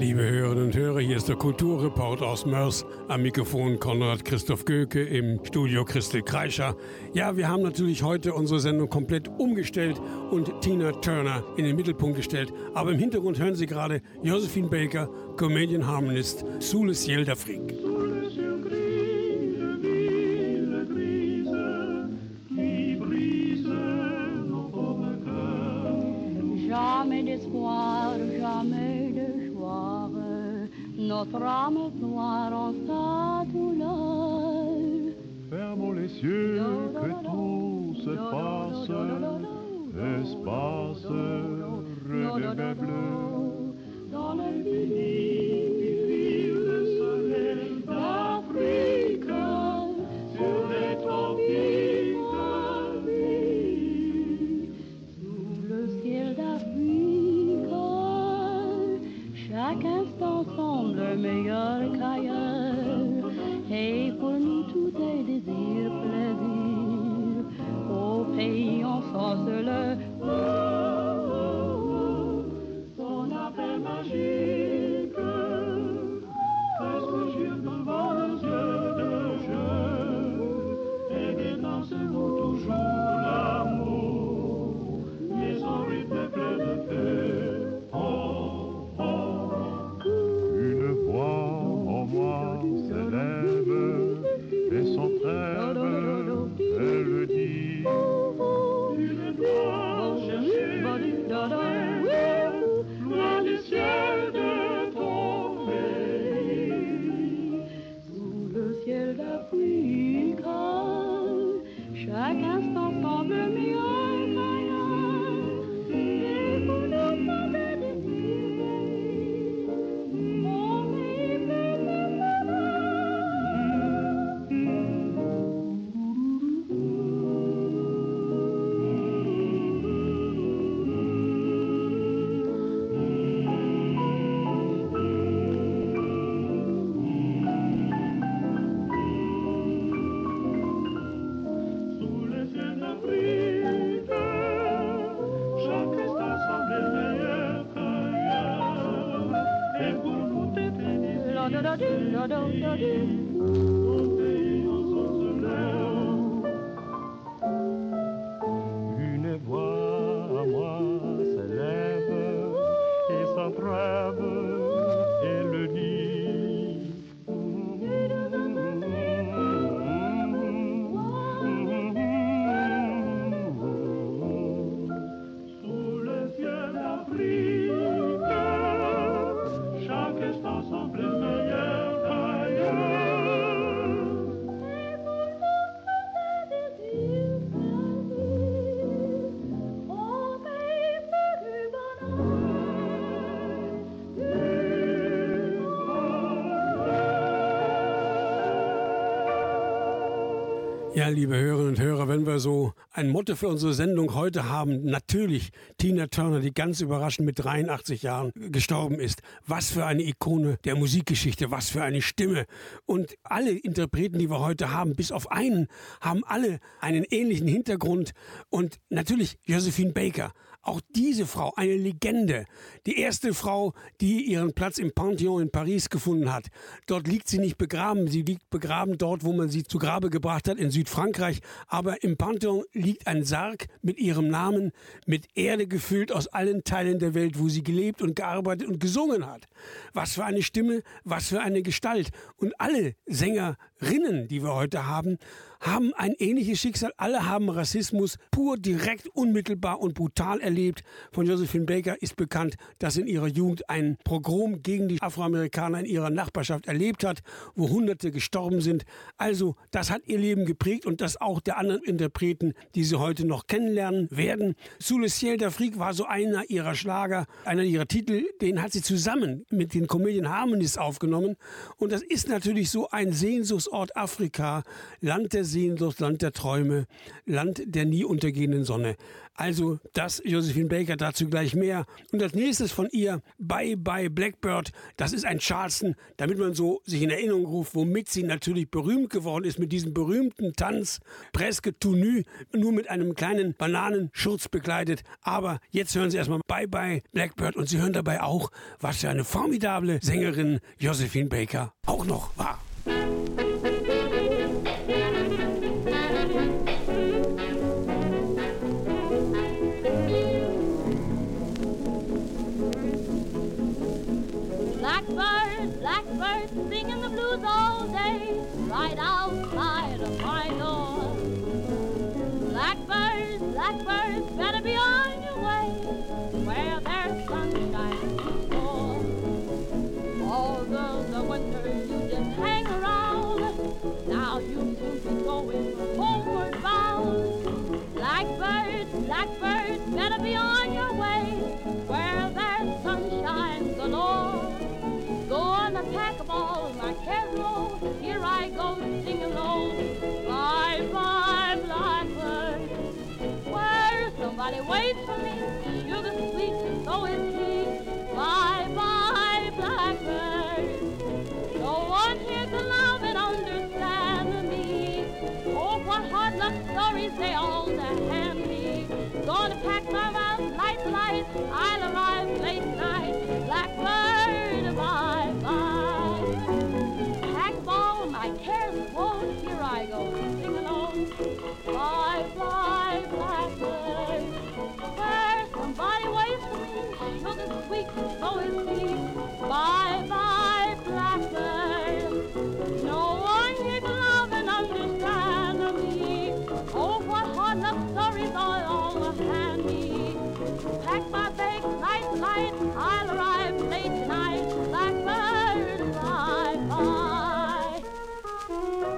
Liebe Hörerinnen und Hörer, hier ist der Kulturreport aus Mörs. Am Mikrofon Konrad Christoph Göke, im Studio Christel Kreischer. Ja, wir haben natürlich heute unsere Sendung komplett umgestellt und Tina Turner in den Mittelpunkt gestellt. Aber im Hintergrund hören Sie gerade Josephine Baker, Comedian Harmonist, Sous le ciel notre âme noire en sa douleur. Fermons les cieux, que tout se passe, espace, bleu, dans le Ja, liebe Hörerinnen und Hörer, wenn wir so ein Motto für unsere Sendung heute haben, natürlich Tina Turner, die ganz überraschend mit 83 Jahren gestorben ist. Was für eine Ikone der Musikgeschichte, was für eine Stimme. Und alle Interpreten, die wir heute haben, bis auf einen, haben alle einen ähnlichen Hintergrund. Und natürlich Josephine Baker, auch diese Frau, eine Legende. Die erste Frau, die ihren Platz im Pantheon in Paris gefunden hat. Dort liegt sie nicht begraben. Sie liegt begraben dort, wo man sie zu Grabe gebracht hat, in Südfrankreich. Aber im Pantheon liegt ein Sarg mit ihrem Namen, mit Erde gefüllt aus allen Teilen der Welt, wo sie gelebt und gearbeitet und gesungen hat. Was für eine Stimme, was für eine Gestalt. Und alle Sängerinnen, die wir heute haben, haben ein ähnliches Schicksal. Alle haben Rassismus pur, direkt, unmittelbar und brutal erlebt. Von Josephine Baker ist bekannt, dass in ihrer Jugend ein Pogrom gegen die Afroamerikaner in ihrer Nachbarschaft erlebt hat, wo Hunderte gestorben sind. Also, das hat ihr Leben geprägt und das auch der anderen Interpreten, die sie heute noch kennenlernen werden. Sous le ciel d'Afrique war so einer ihrer Schlager, einer ihrer Titel, den hat sie zusammen mit den Comedian Harmonies aufgenommen. Und das ist natürlich so ein Sehnsuchts- Geburtsort Afrika, Land der Sehnsucht, Land der Träume, Land der nie untergehenden Sonne. Also das, Josephine Baker, dazu gleich mehr. Und als nächstes von ihr Bye Bye Blackbird. Das ist ein Charleston, damit man so sich in Erinnerung ruft, womit sie natürlich berühmt geworden ist, mit diesem berühmten Tanz, Presque tout nu, nur mit einem kleinen Bananenschurz begleitet. Aber jetzt hören Sie erstmal Bye Bye Blackbird und Sie hören dabei auch, was für eine formidable Sängerin Josephine Baker auch noch war. right out. wait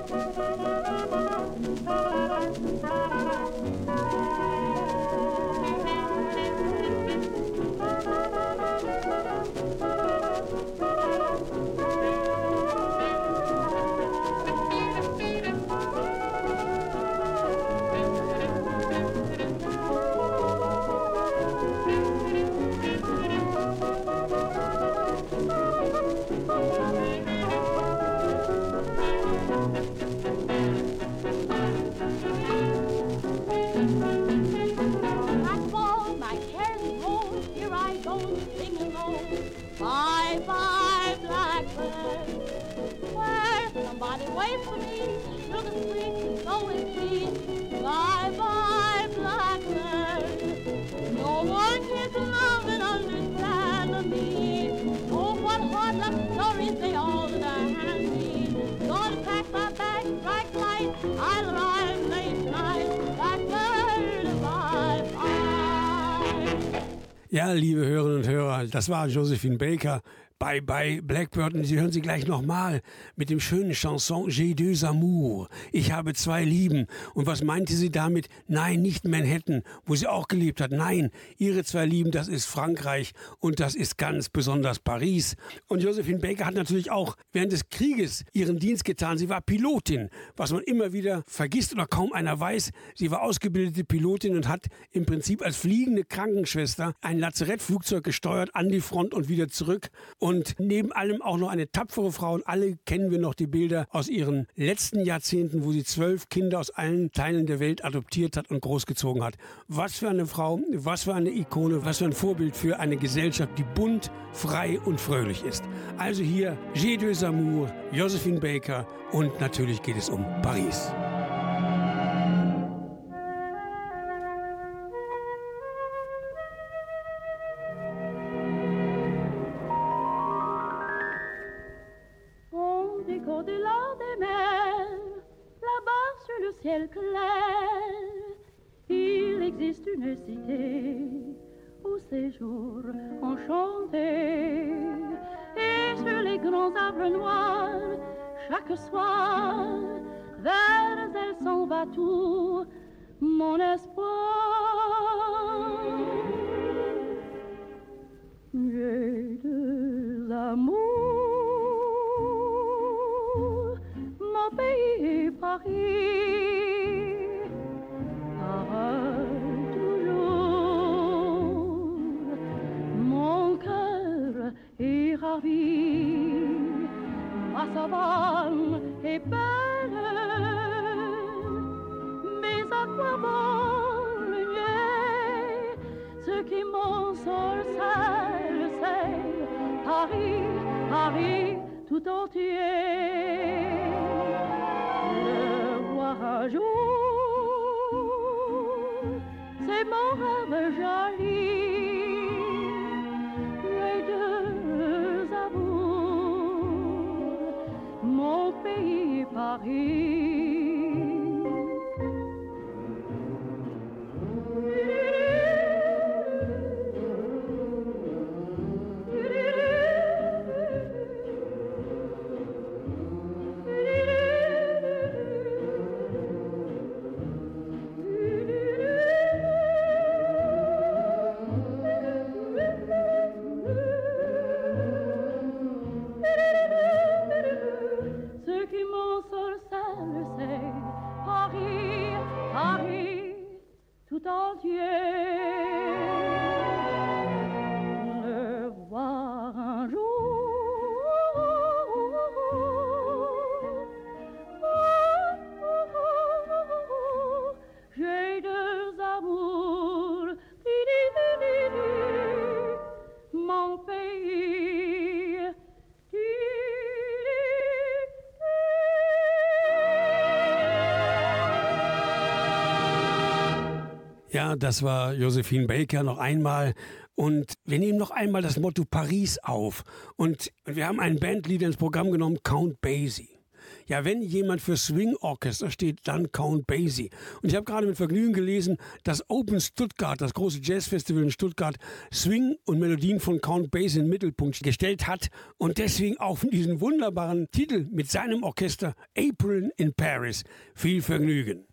Pack waits for me. Sugar sweet, so is he. Bye bye, blackbird. No one to love and understand me. Oh, what hard luck stories they all hand me. Gonna pack my bags, strike light. I'll arrive late tonight. Blackbird, bye bye. Ja, liebe Hörerinnen und Hörer, das war Josephine Baker. Bye Bye Blackbird und Sie hören sie gleich nochmal mit dem schönen Chanson J'ai deux amours. Ich habe zwei Lieben. Und was meinte sie damit? Nein, nicht Manhattan, wo sie auch gelebt hat. Nein, ihre zwei Lieben, das ist Frankreich und das ist ganz besonders Paris. Und Josephine Baker hat natürlich auch während des Krieges ihren Dienst getan. Sie war Pilotin, was man immer wieder vergisst oder kaum einer weiß. Sie war ausgebildete Pilotin und hat im Prinzip als fliegende Krankenschwester ein Lazarettflugzeug gesteuert an die Front und wieder zurück. Und neben allem auch noch eine tapfere Frau. Und alle kennen wir noch die Bilder aus ihren letzten Jahrzehnten, wo sie zwölf Kinder aus allen Teilen der Welt adoptiert hat und großgezogen hat. Was für eine Frau, was für eine Ikone, was für ein Vorbild für eine Gesellschaft, die bunt, frei und fröhlich ist. Also hier J'ai deux amours, Josephine Baker und natürlich geht es um Paris. Enchanté. Et sur les grands arbres noirs, chaque soir, vers elle s'en va tout mon espoir. J'ai deux amours, mon pays Paris, ma savane est belle, mais à quoi bon le ce qui mon sol le sait, Paris, Paris tout entier, le voir un jour, c'est mon rêve joli. Paris. Das war Josephine Baker noch einmal. Und wir nehmen noch einmal das Motto Paris auf. Und wir haben ein Bandlied ins Programm genommen, Count Basie. Ja, wenn jemand für Swing Orchester steht, dann Count Basie. Und ich habe gerade mit Vergnügen gelesen, dass Open Stuttgart, das große Jazzfestival in Stuttgart, Swing und Melodien von Count Basie in den Mittelpunkt gestellt hat und deswegen auch diesen wunderbaren Titel mit seinem Orchester April in Paris. Viel Vergnügen.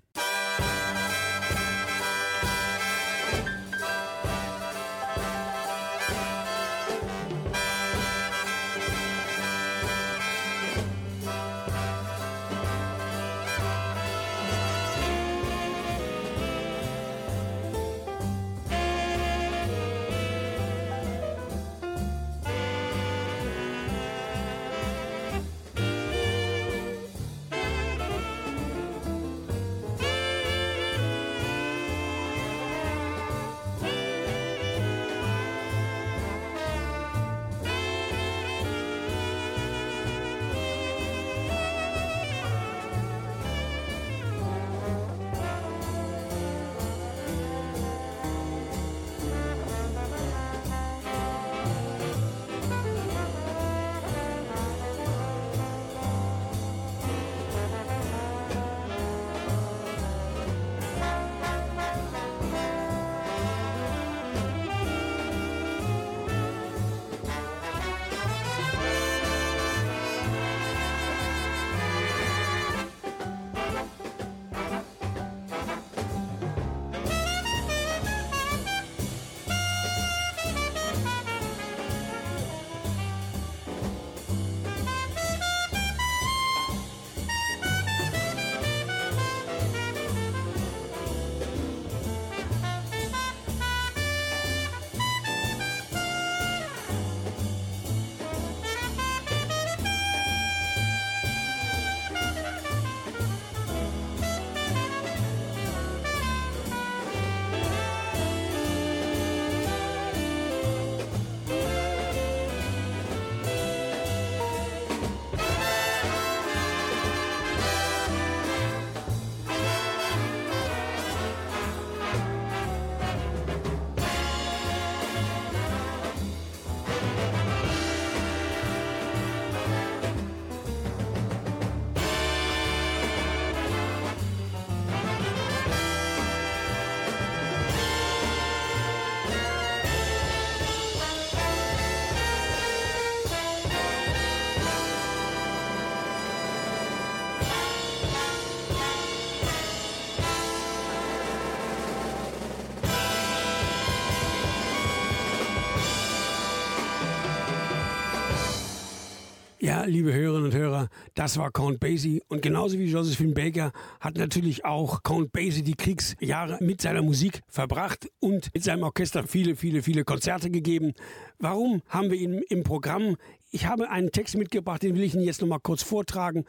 Liebe Hörerinnen und Hörer, das war Count Basie. Und genauso wie Josephine Baker hat natürlich auch Count Basie die Kriegsjahre mit seiner Musik verbracht und mit seinem Orchester viele, viele, viele Konzerte gegeben. Warum haben wir ihn im Programm? Ich habe einen Text mitgebracht, den will ich Ihnen jetzt noch mal kurz vortragen.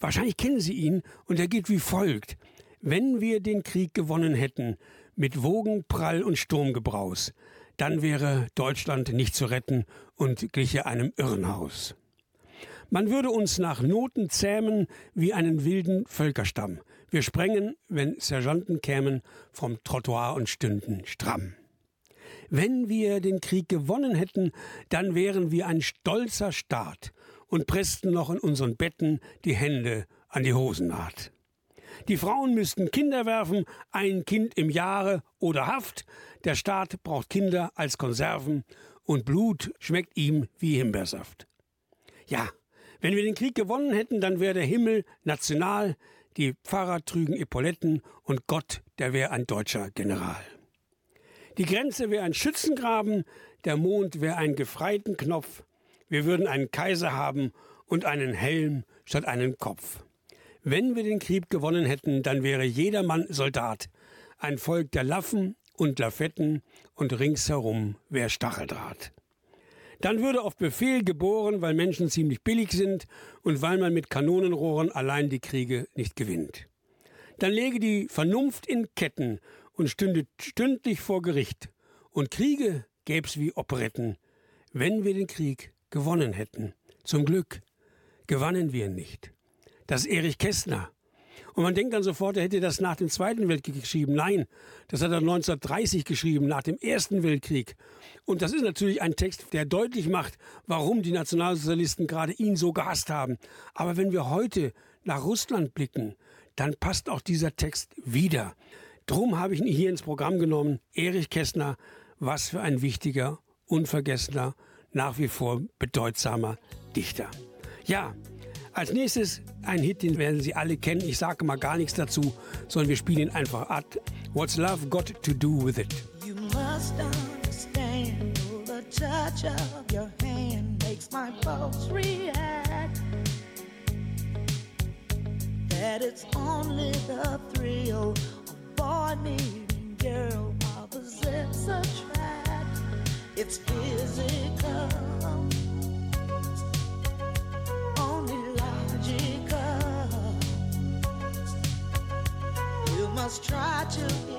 Wahrscheinlich kennen Sie ihn und er geht wie folgt. Wenn wir den Krieg gewonnen hätten, mit Wogen, Prall und Sturmgebraus, dann wäre Deutschland nicht zu retten und gliche einem Irrenhaus. Man würde uns nach Noten zähmen wie einen wilden Völkerstamm. Wir sprengen, wenn Sergeanten kämen, vom Trottoir und stünden stramm. Wenn wir den Krieg gewonnen hätten, dann wären wir ein stolzer Staat und pressten noch in unseren Betten die Hände an die Hosennaht. Die Frauen müssten Kinder werfen, ein Kind im Jahre oder Haft. Der Staat braucht Kinder als Konserven und Blut schmeckt ihm wie Himbeersaft. Ja, wenn wir den Krieg gewonnen hätten, dann wäre der Himmel national, die Pfarrer trügen Epauletten und Gott, der wäre ein deutscher General. Die Grenze wäre ein Schützengraben, der Mond wäre ein Gefreitenknopf, wir würden einen Kaiser haben und einen Helm statt einen Kopf. Wenn wir den Krieg gewonnen hätten, dann wäre jedermann Soldat, ein Volk der Laffen und Lafetten und ringsherum wäre Stacheldraht. Dann würde auf Befehl geboren, weil Menschen ziemlich billig sind und weil man mit Kanonenrohren allein die Kriege nicht gewinnt. Dann läge die Vernunft in Ketten und stünde stündlich vor Gericht. Und Kriege gäb's wie Operetten, wenn wir den Krieg gewonnen hätten. Zum Glück gewannen wir nicht. Das Erich Kästner. Und man denkt dann sofort, er hätte das nach dem Zweiten Weltkrieg geschrieben. Nein, das hat er 1930 geschrieben, nach dem Ersten Weltkrieg. Und das ist natürlich ein Text, der deutlich macht, warum die Nationalsozialisten gerade ihn so gehasst haben. Aber wenn wir heute nach Russland blicken, dann passt auch dieser Text wieder. Drum habe ich ihn hier ins Programm genommen. Erich Kästner, was für ein wichtiger, unvergessener, nach wie vor bedeutsamer Dichter. Ja, als nächstes ein Hit, den werden Sie alle kennen. Ich sage mal gar nichts dazu, sondern wir spielen ihn einfach ab. What's Love Got to Do With It? You must understand the touch of your hand makes my pulse react. That it's only the thrill of boy meeting girl opposites attract. It's physical. Must try to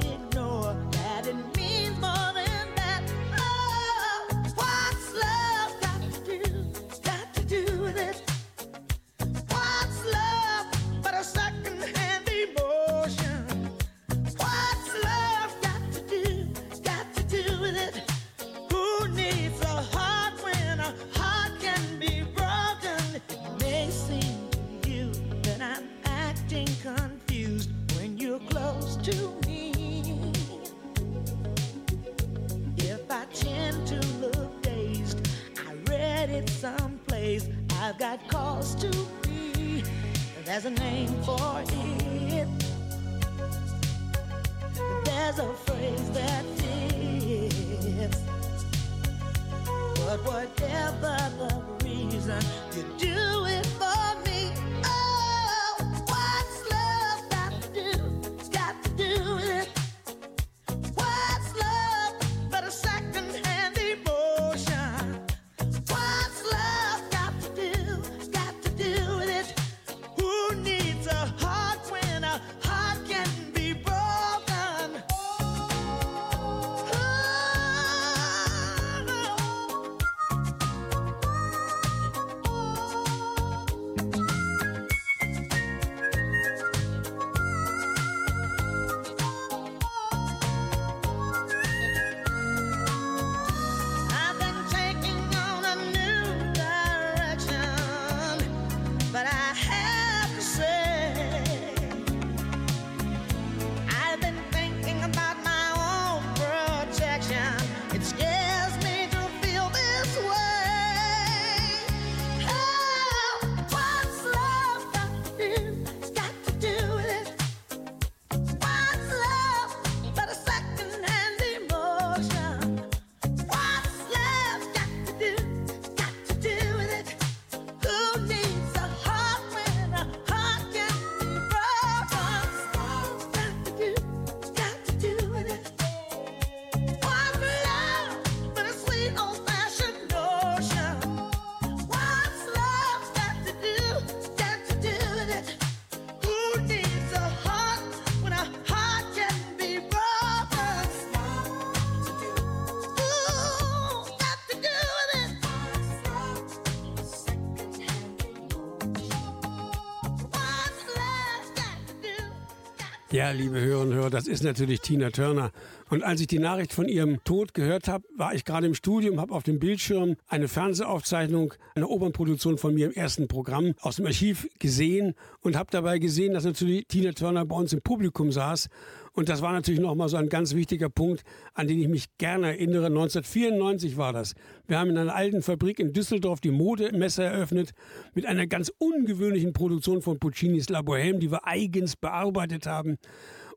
Ja, liebe Hörerinnen und Hörer, das ist natürlich Tina Turner. Und als ich die Nachricht von ihrem Tod gehört habe, war ich gerade im Studium, habe auf dem Bildschirm eine Fernsehaufzeichnung einer Opernproduktion von mir im ersten Programm aus dem Archiv gesehen und habe dabei gesehen, dass natürlich Tina Turner bei uns im Publikum saß und das war natürlich nochmal so ein ganz wichtiger Punkt, an den ich mich gerne erinnere. 1994 war das. Wir haben in einer alten Fabrik in Düsseldorf die Modemesse eröffnet mit einer ganz ungewöhnlichen Produktion von Puccinis La Bohème, die wir eigens bearbeitet haben.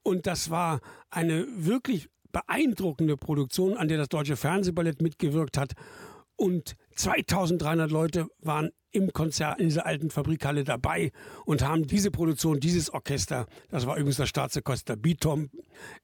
Und das war eine wirklich beeindruckende Produktion, an der das Deutsche Fernsehballett mitgewirkt hat. Und 2300 Leute waren im Konzert in dieser alten Fabrikhalle dabei und haben diese Produktion, dieses Orchester, das war übrigens das Staatsorchester Bitom,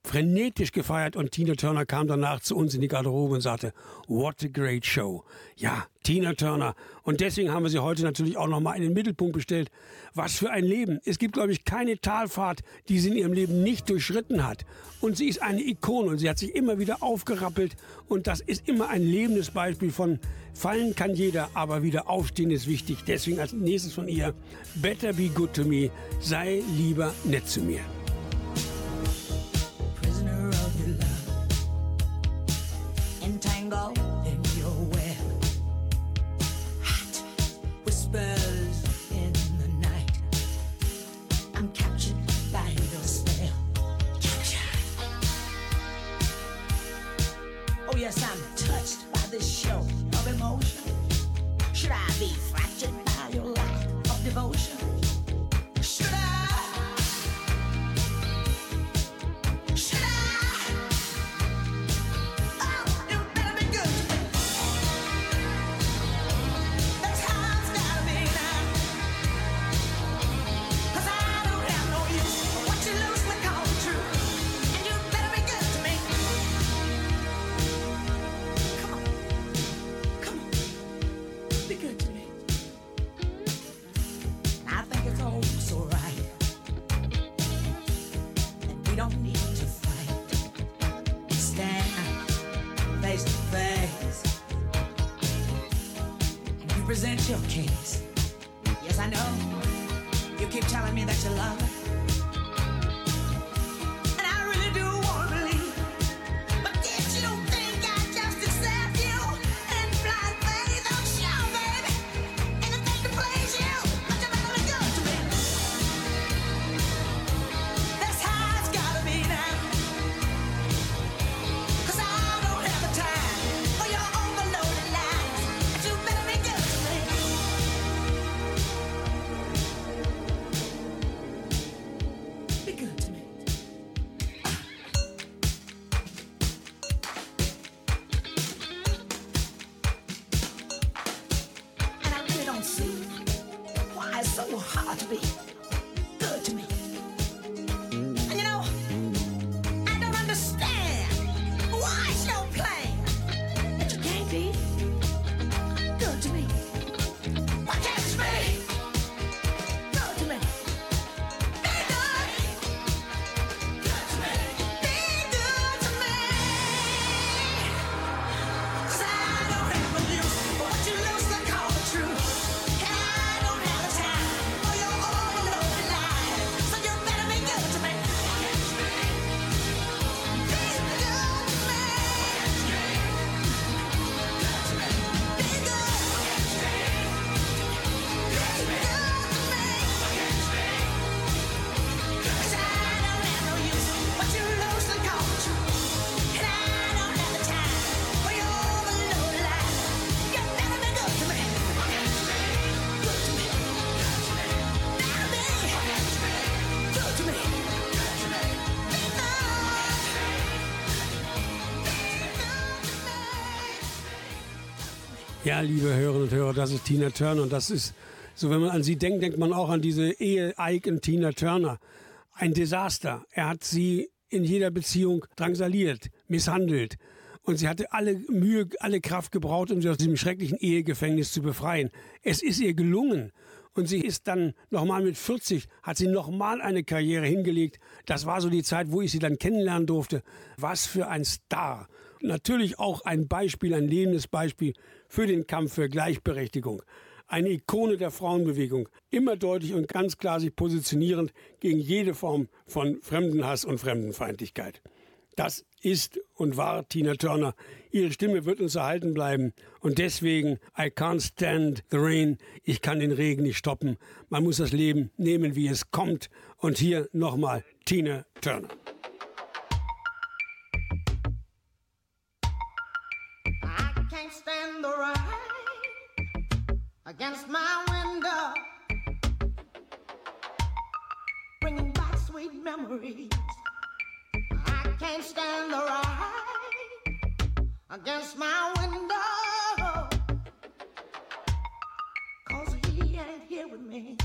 frenetisch gefeiert und Tina Turner kam danach zu uns in die Garderobe und sagte, what a great show. Ja, Tina Turner. Und deswegen haben wir sie heute natürlich auch nochmal in den Mittelpunkt bestellt. Was für ein Leben. Es gibt, glaube ich, keine Talfahrt, die sie in ihrem Leben nicht durchschritten hat. Und sie ist eine Ikone und sie hat sich immer wieder aufgerappelt. Und das ist immer ein lebendes Beispiel von Fallen kann jeder, aber wieder aufstehen ist wichtig. Deswegen als nächstes von ihr, Better be good to me, sei lieber nett zu mir. You liebe Hörerinnen und Hörer, das ist Tina Turner und das ist, so wenn man an sie denkt, denkt man auch an diese Ehe und Tina Turner. Ein Desaster. Er hat sie in jeder Beziehung drangsaliert, misshandelt. Und sie hatte alle Mühe, alle Kraft gebraucht, um sie aus diesem schrecklichen Ehegefängnis zu befreien. Es ist ihr gelungen. Und sie ist dann nochmal mit 40, hat sie nochmal eine Karriere hingelegt. Das war so die Zeit, wo ich sie dann kennenlernen durfte. Was für ein Star. Natürlich auch ein Beispiel, ein lebendes Beispiel für den Kampf für Gleichberechtigung. eine Ikone der Frauenbewegung, immer deutlich und ganz klar sich positionierend gegen jede Form von Fremdenhass und Fremdenfeindlichkeit. Das ist und war Tina Turner. Ihre Stimme wird uns erhalten bleiben. Und deswegen, I can't stand the rain. Ich kann den Regen nicht stoppen. Man muss das Leben nehmen, wie es kommt. Und hier nochmal Tina Turner. Against my window, bringing back sweet memories. I can't stand the rain against my window, cause he ain't here with me.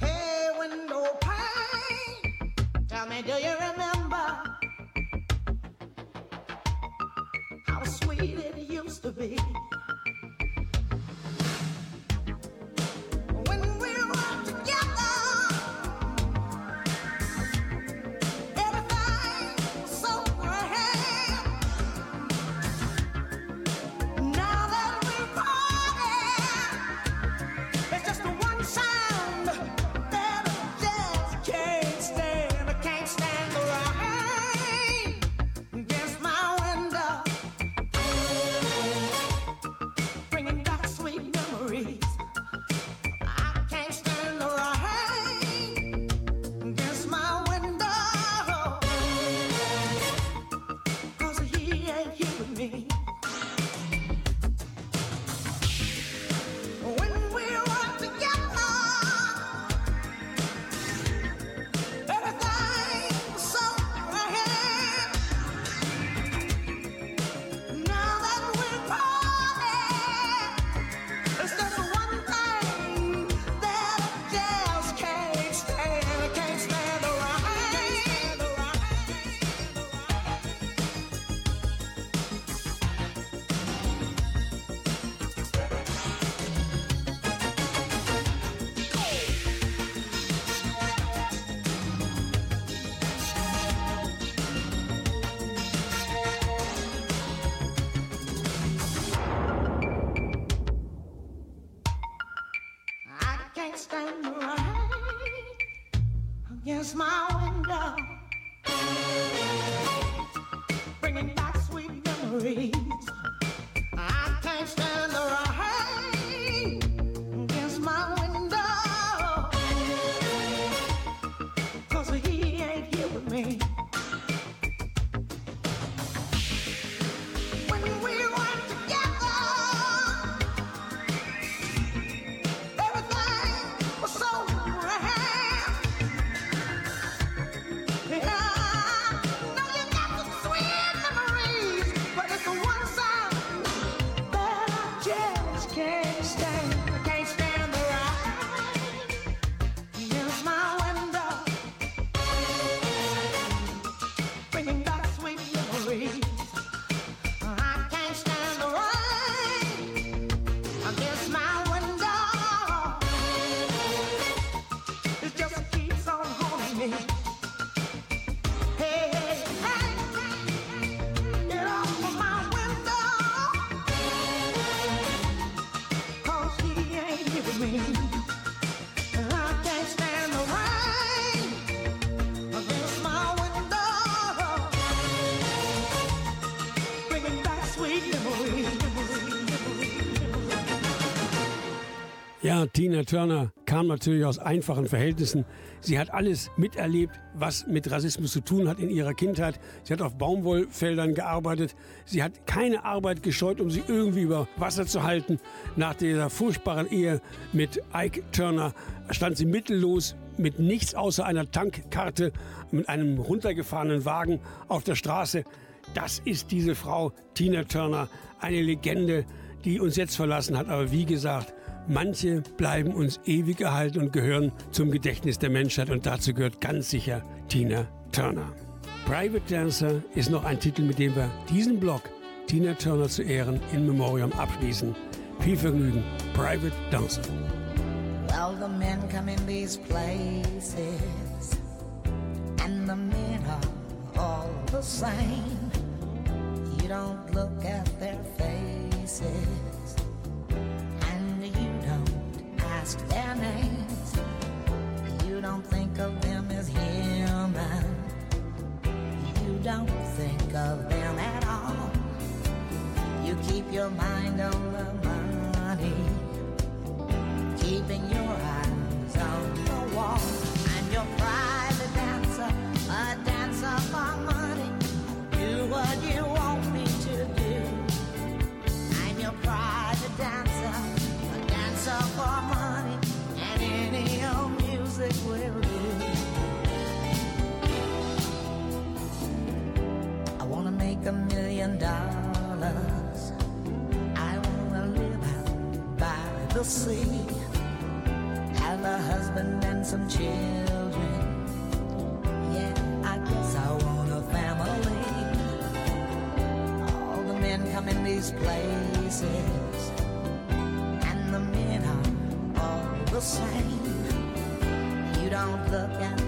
Hey, window pane, tell me, do you remember? how sweet it used to be. Stand rain against my window, bringing back sweet memories. Tina Turner kam natürlich aus einfachen Verhältnissen. Sie hat alles miterlebt, was mit Rassismus zu tun hat in ihrer Kindheit. Sie hat auf Baumwollfeldern gearbeitet. Sie hat keine Arbeit gescheut, um sie irgendwie über Wasser zu halten. Nach dieser furchtbaren Ehe mit Ike Turner stand sie mittellos mit nichts außer einer Tankkarte, mit einem runtergefahrenen Wagen auf der Straße. Das ist diese Frau, Tina Turner, eine Legende, die uns jetzt verlassen hat. Aber wie gesagt, manche bleiben uns ewig erhalten und gehören zum Gedächtnis der Menschheit. Und dazu gehört ganz sicher Tina Turner. Private Dancer ist noch ein Titel, mit dem wir diesen Blog Tina Turner zu Ehren in Memoriam abschließen. Viel Vergnügen, Private Dancer. Well, the men come in these places, and the men are all the same. You don't look at their faces, ask their names. You don't think of them as human. You don't think of them at all. You keep your mind on the money, keeping your eyes on the wall. and your private dancer, a dancer. will do. I wanna make a million dollars. I wanna live out by the sea. Have a husband and some children. Yeah, I guess I want a family. All the men come in these places, and the men are all the same look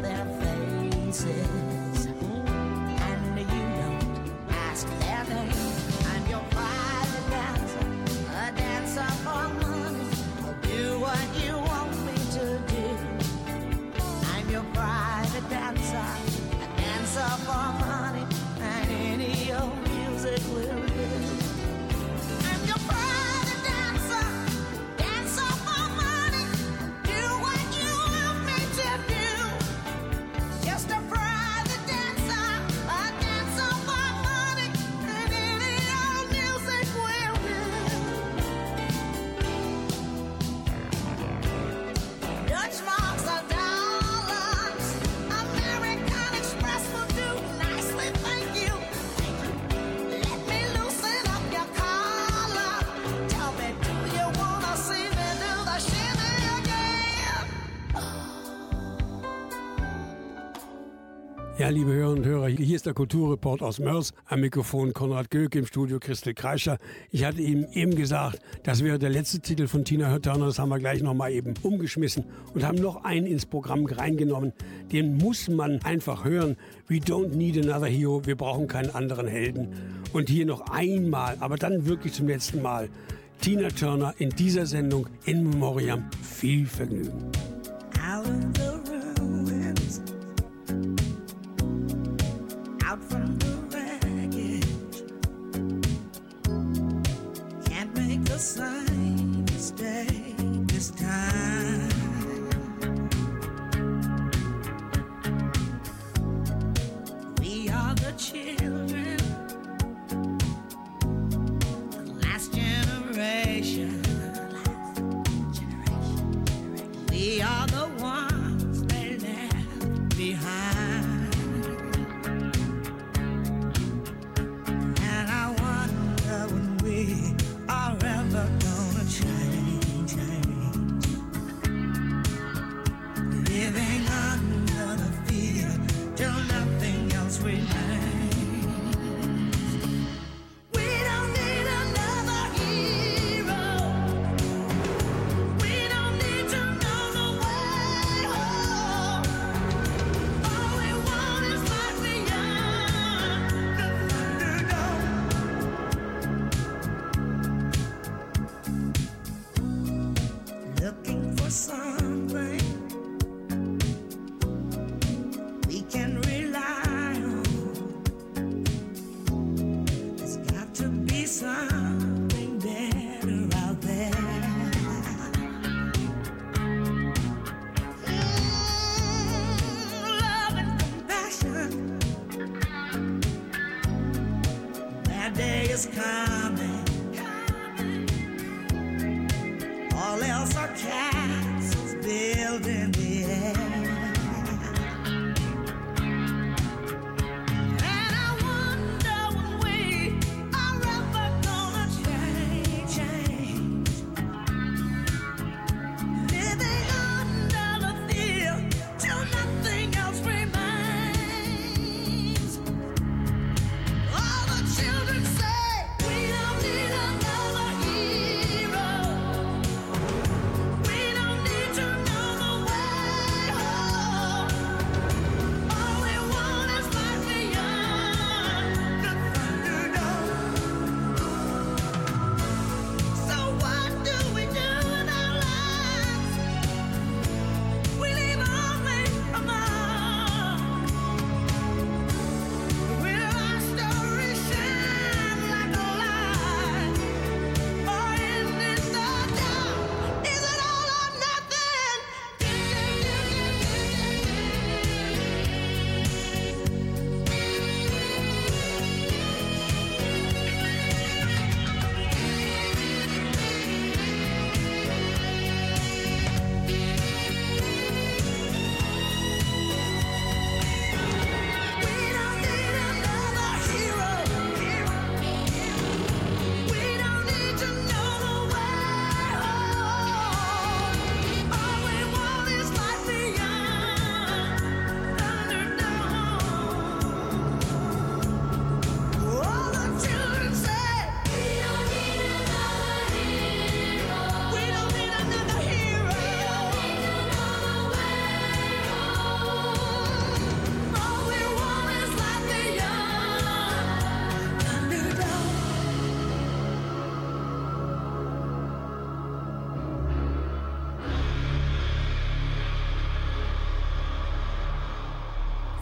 Ja, liebe Hörer und Hörer, hier ist der Kulturreport aus Mörs. Am Mikrofon Konrad Göck im Studio Christel Kreischer. Ich hatte ihm eben gesagt, das wäre der letzte Titel von Tina Hörterner. Das haben wir gleich nochmal eben umgeschmissen und haben noch einen ins Programm reingenommen. Den muss man einfach hören. We don't need another hero. Wir brauchen keinen anderen Helden. Und hier noch einmal, aber dann wirklich zum letzten Mal. Tina Turner in dieser Sendung in Memoriam. Viel Vergnügen. I'm from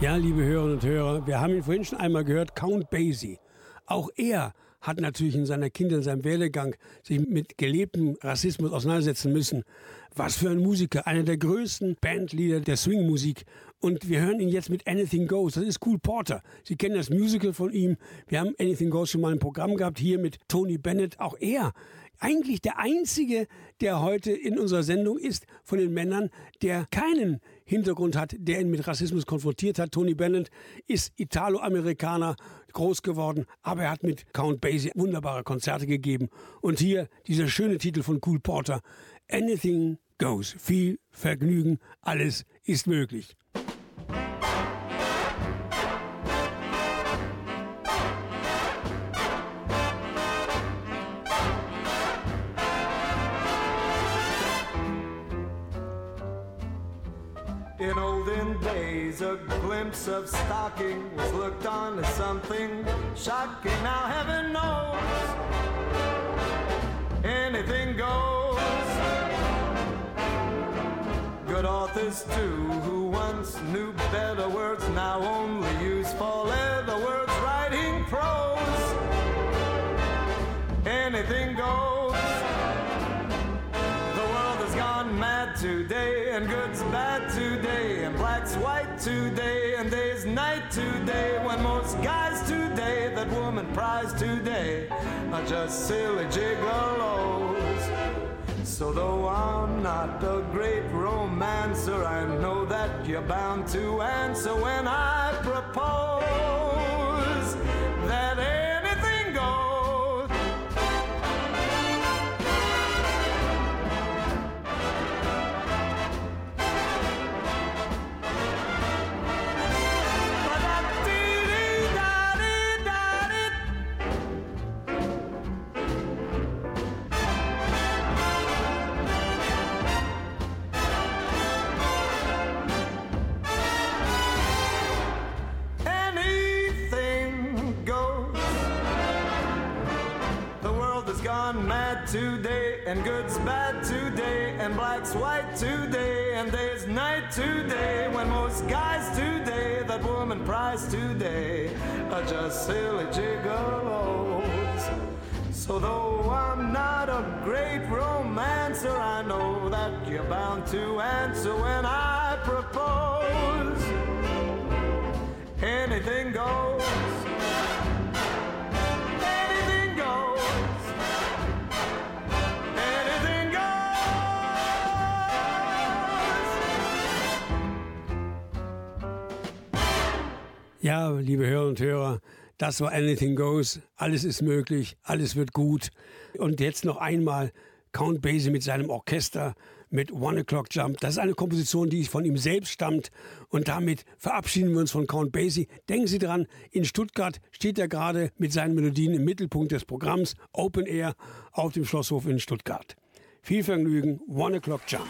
Ja, liebe Hörerinnen und Hörer, wir haben ihn vorhin schon einmal gehört, Count Basie. Auch er hat natürlich in seiner Kindheit, in seinem Werdegang sich mit gelebtem Rassismus auseinandersetzen müssen. Was für ein Musiker, einer der größten Bandleader der Swing-Musik. Und wir hören ihn jetzt mit Anything Goes. Das ist Cool Porter. Sie kennen das Musical von ihm. Wir haben Anything Goes schon mal im Programm gehabt, hier mit Tony Bennett. Auch er eigentlich der einzige, der heute in unserer Sendung ist von den Männern, der keinen Hintergrund hat, der ihn mit Rassismus konfrontiert hat. Tony Bennett ist Italo-Amerikaner, groß geworden, aber er hat mit Count Basie wunderbare Konzerte gegeben. Und hier dieser schöne Titel von Cool Porter, Anything Goes. Viel Vergnügen, alles ist möglich. Glimpse of stocking was looked on as something shocking. Now heaven knows anything goes. Good authors too, who once knew better words, now only use four-letter words writing prose. Anything goes. Today, and good's bad today, and black's white today, and day's night today. When most guys today that woman prize today are just silly gigolos. So though I'm not a great romancer, I know that you're bound to answer when I propose today, and good's bad today, and black's white today, and day's night today. When most guys today that woman prize today are just silly gigolos. So though I'm not a great romancer, I know that you're bound to answer when I propose. Anything goes. Ja, liebe Hörer und Hörer, das war Anything Goes. Alles ist möglich, alles wird gut. Und jetzt noch einmal Count Basie mit seinem Orchester mit One O'Clock Jump. Das ist eine Komposition, die von ihm selbst stammt. Und damit verabschieden wir uns von Count Basie. Denken Sie dran, in Stuttgart steht er gerade mit seinen Melodien im Mittelpunkt des Programms Open Air auf dem Schlosshof in Stuttgart. Viel Vergnügen, One O'Clock Jump.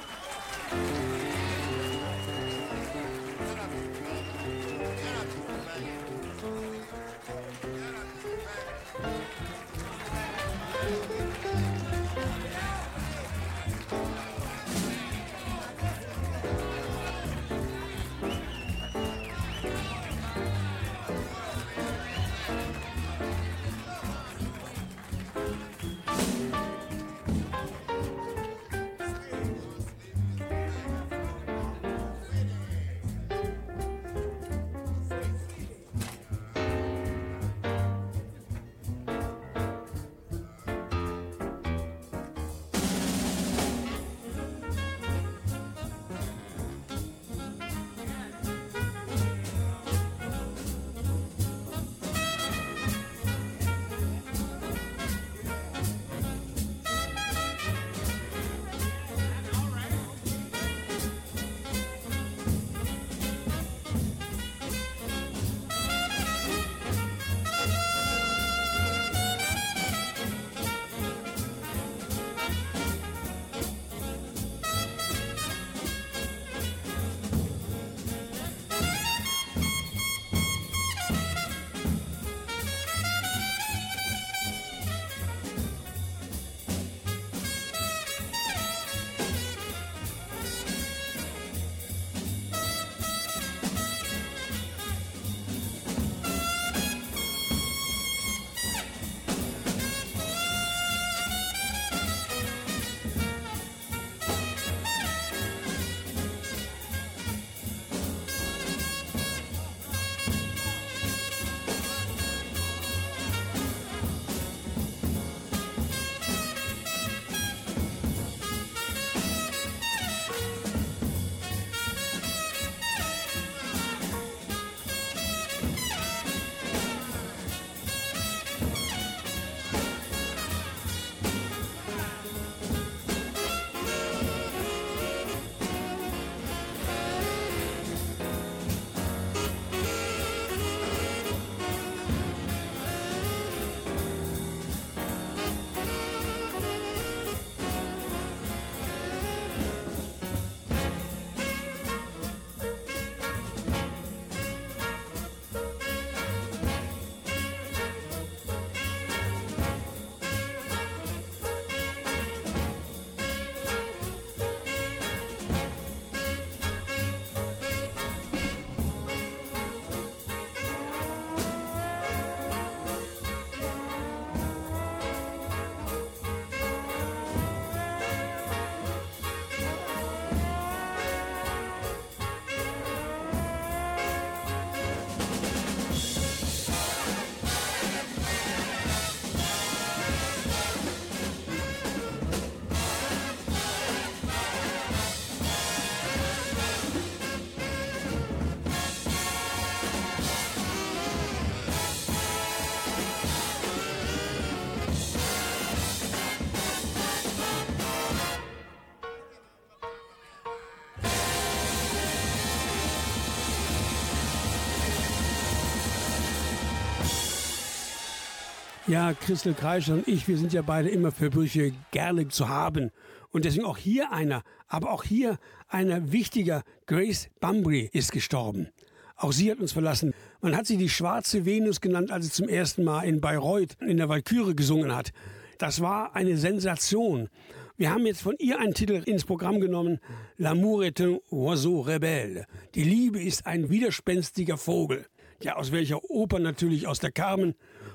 Ja, Christel Kreischer und ich, wir sind ja beide immer für Brüche gerne zu haben. Und deswegen auch hier einer, aber auch hier einer wichtiger, Grace Bumbry ist gestorben. Auch sie hat uns verlassen. Man hat sie die schwarze Venus genannt, als sie zum ersten Mal in Bayreuth in der Walküre gesungen hat. Das war eine Sensation. Wir haben jetzt von ihr einen Titel ins Programm genommen, L'amour est un oiseau rebelle. Die Liebe ist ein widerspenstiger Vogel. Ja, aus welcher Oper natürlich, aus der Carmen.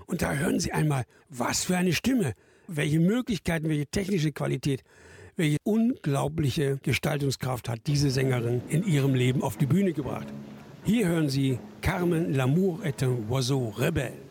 Und da hören Sie einmal, was für eine Stimme, welche Möglichkeiten, welche technische Qualität, welche unglaubliche Gestaltungskraft hat diese Sängerin in ihrem Leben auf die Bühne gebracht. Hier hören Sie Carmen, L'amour est un oiseau rebelle.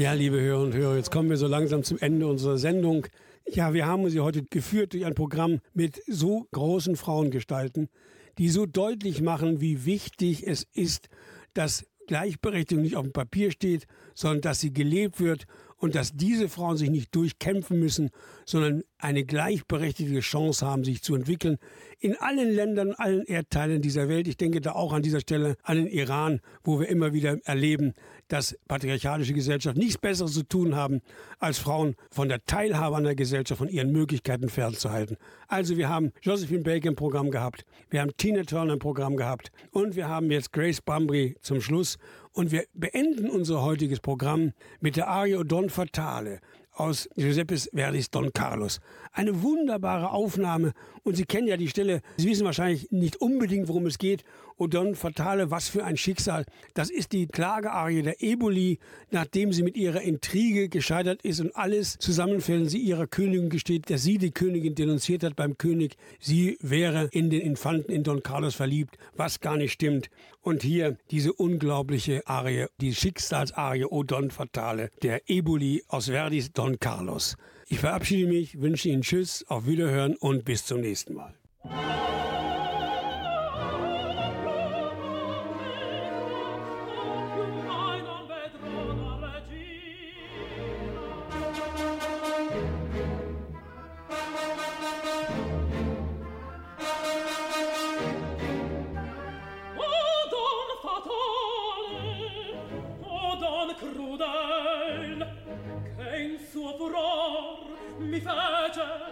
Ja, liebe Hörer und Hörer, jetzt kommen wir so langsam zum Ende unserer Sendung. Ja, wir haben sie heute geführt durch ein Programm mit so großen Frauengestalten, die so deutlich machen, wie wichtig es ist, dass Gleichberechtigung nicht auf dem Papier steht, sondern dass sie gelebt wird und dass diese Frauen sich nicht durchkämpfen müssen, sondern eine gleichberechtigte Chance haben, sich zu entwickeln. In allen Ländern, allen Erdteilen dieser Welt. Ich denke da auch an dieser Stelle an den Iran, wo wir immer wieder erleben, dass patriarchalische Gesellschaften nichts Besseres zu tun haben, als Frauen von der Teilhabe an der Gesellschaft, von ihren Möglichkeiten fernzuhalten. Also wir haben Josephine Baker im Programm gehabt, wir haben Tina Turner im Programm gehabt und wir haben jetzt Grace Bumbry zum Schluss. Und wir beenden unser heutiges Programm mit der Arie Don Fatale aus Giuseppes Verdis Don Carlos. Eine wunderbare Aufnahme und Sie kennen ja die Stelle, Sie wissen wahrscheinlich nicht unbedingt, worum es geht. O Don Fatale, was für ein Schicksal. Das ist die Klagearie der Eboli, nachdem sie mit ihrer Intrige gescheitert ist und alles zusammenfällt. Sie ihrer Königin gesteht, dass sie die Königin denunziert hat beim König. Sie wäre in den Infanten in Don Carlos verliebt, was gar nicht stimmt. Und hier diese unglaubliche Arie, die Schicksalsarie O Don Fatale der Eboli aus Verdis Don Carlos. Ich verabschiede mich, wünsche Ihnen Tschüss, auf Wiederhören und bis zum nächsten Mal. mi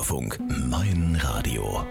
Bürgerfunk, mein Radio.